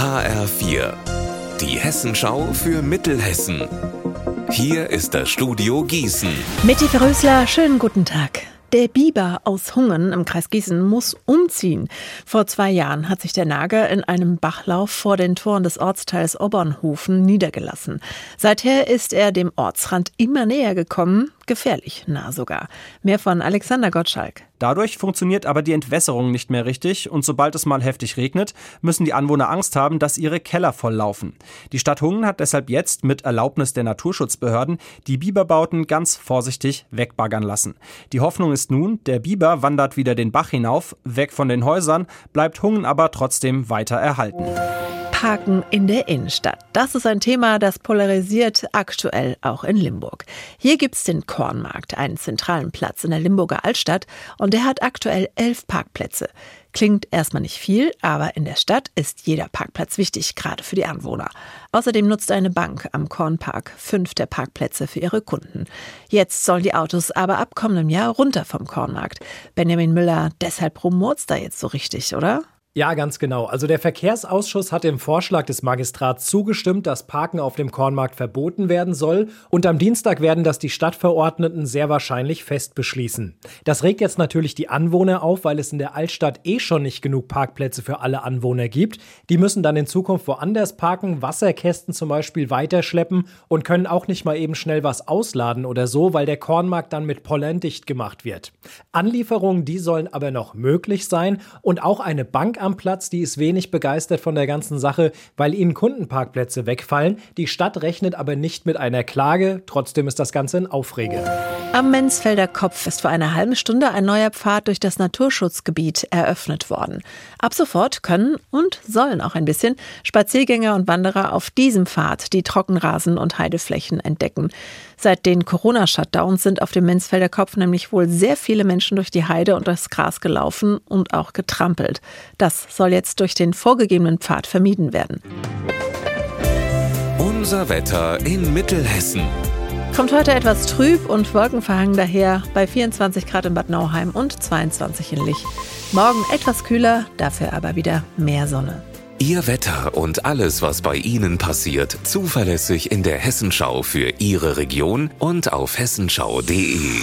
HR4, die Hessenschau für Mittelhessen. Hier ist das Studio Gießen. Mitty Verrösler, schönen guten Tag. Der Biber aus Hungen im Kreis Gießen muss umziehen. Vor zwei Jahren hat sich der Nager in einem Bachlauf vor den Toren des Ortsteils Obernhofen niedergelassen. Seither ist er dem Ortsrand immer näher gekommen, gefährlich nah sogar. Mehr von Alexander Gottschalk. Dadurch funktioniert aber die Entwässerung nicht mehr richtig und sobald es mal heftig regnet, müssen die Anwohner Angst haben, dass ihre Keller volllaufen. Die Stadt Hungen hat deshalb jetzt mit Erlaubnis der Naturschutzbehörden die Biberbauten ganz vorsichtig wegbaggern lassen. Die Hoffnung ist nun, der Biber wandert wieder den Bach hinauf, weg von den Häusern, bleibt Hungen aber trotzdem weiter erhalten. Parken in der Innenstadt. Das ist ein Thema, das polarisiert aktuell auch in Limburg. Hier gibt es den Kornmarkt, einen zentralen Platz in der Limburger Altstadt und der hat aktuell elf Parkplätze. Klingt erstmal nicht viel, aber in der Stadt ist jeder Parkplatz wichtig, gerade für die Anwohner. Außerdem nutzt eine Bank am Kornpark fünf der Parkplätze für ihre Kunden. Jetzt sollen die Autos aber ab kommendem Jahr runter vom Kornmarkt. Benjamin Müller, deshalb rumort's da jetzt so richtig, oder? Ja, ganz genau. Also der Verkehrsausschuss hat dem Vorschlag des Magistrats zugestimmt, dass Parken auf dem Kornmarkt verboten werden soll. Und am Dienstag werden das die Stadtverordneten sehr wahrscheinlich fest beschließen. Das regt jetzt natürlich die Anwohner auf, weil es in der Altstadt eh schon nicht genug Parkplätze für alle Anwohner gibt. Die müssen dann in Zukunft woanders parken, Wasserkästen zum Beispiel weiterschleppen und können auch nicht mal eben schnell was ausladen oder so, weil der Kornmarkt dann mit Pollern dicht gemacht wird. Anlieferungen, die sollen aber noch möglich sein und auch eine Bank am Platz, die ist wenig begeistert von der ganzen Sache, weil ihnen Kundenparkplätze wegfallen. Die Stadt rechnet aber nicht mit einer Klage. Trotzdem ist das Ganze ein Aufreger. Am Menzfelder Kopf ist vor einer halben Stunde ein neuer Pfad durch das Naturschutzgebiet eröffnet worden. Ab sofort können und sollen auch ein bisschen Spaziergänger und Wanderer auf diesem Pfad die Trockenrasen und Heideflächen entdecken. Seit den Corona-Shutdowns sind auf dem Menzfelder Kopf nämlich wohl sehr viele Menschen durch die Heide und das Gras gelaufen und auch getrampelt. Das soll jetzt durch den vorgegebenen Pfad vermieden werden. Unser Wetter in Mittelhessen. Kommt heute etwas trüb und wolkenverhangen daher bei 24 Grad in Bad Nauheim und 22 in Lich. Morgen etwas kühler, dafür aber wieder mehr Sonne. Ihr Wetter und alles, was bei Ihnen passiert, zuverlässig in der Hessenschau für Ihre Region und auf hessenschau.de.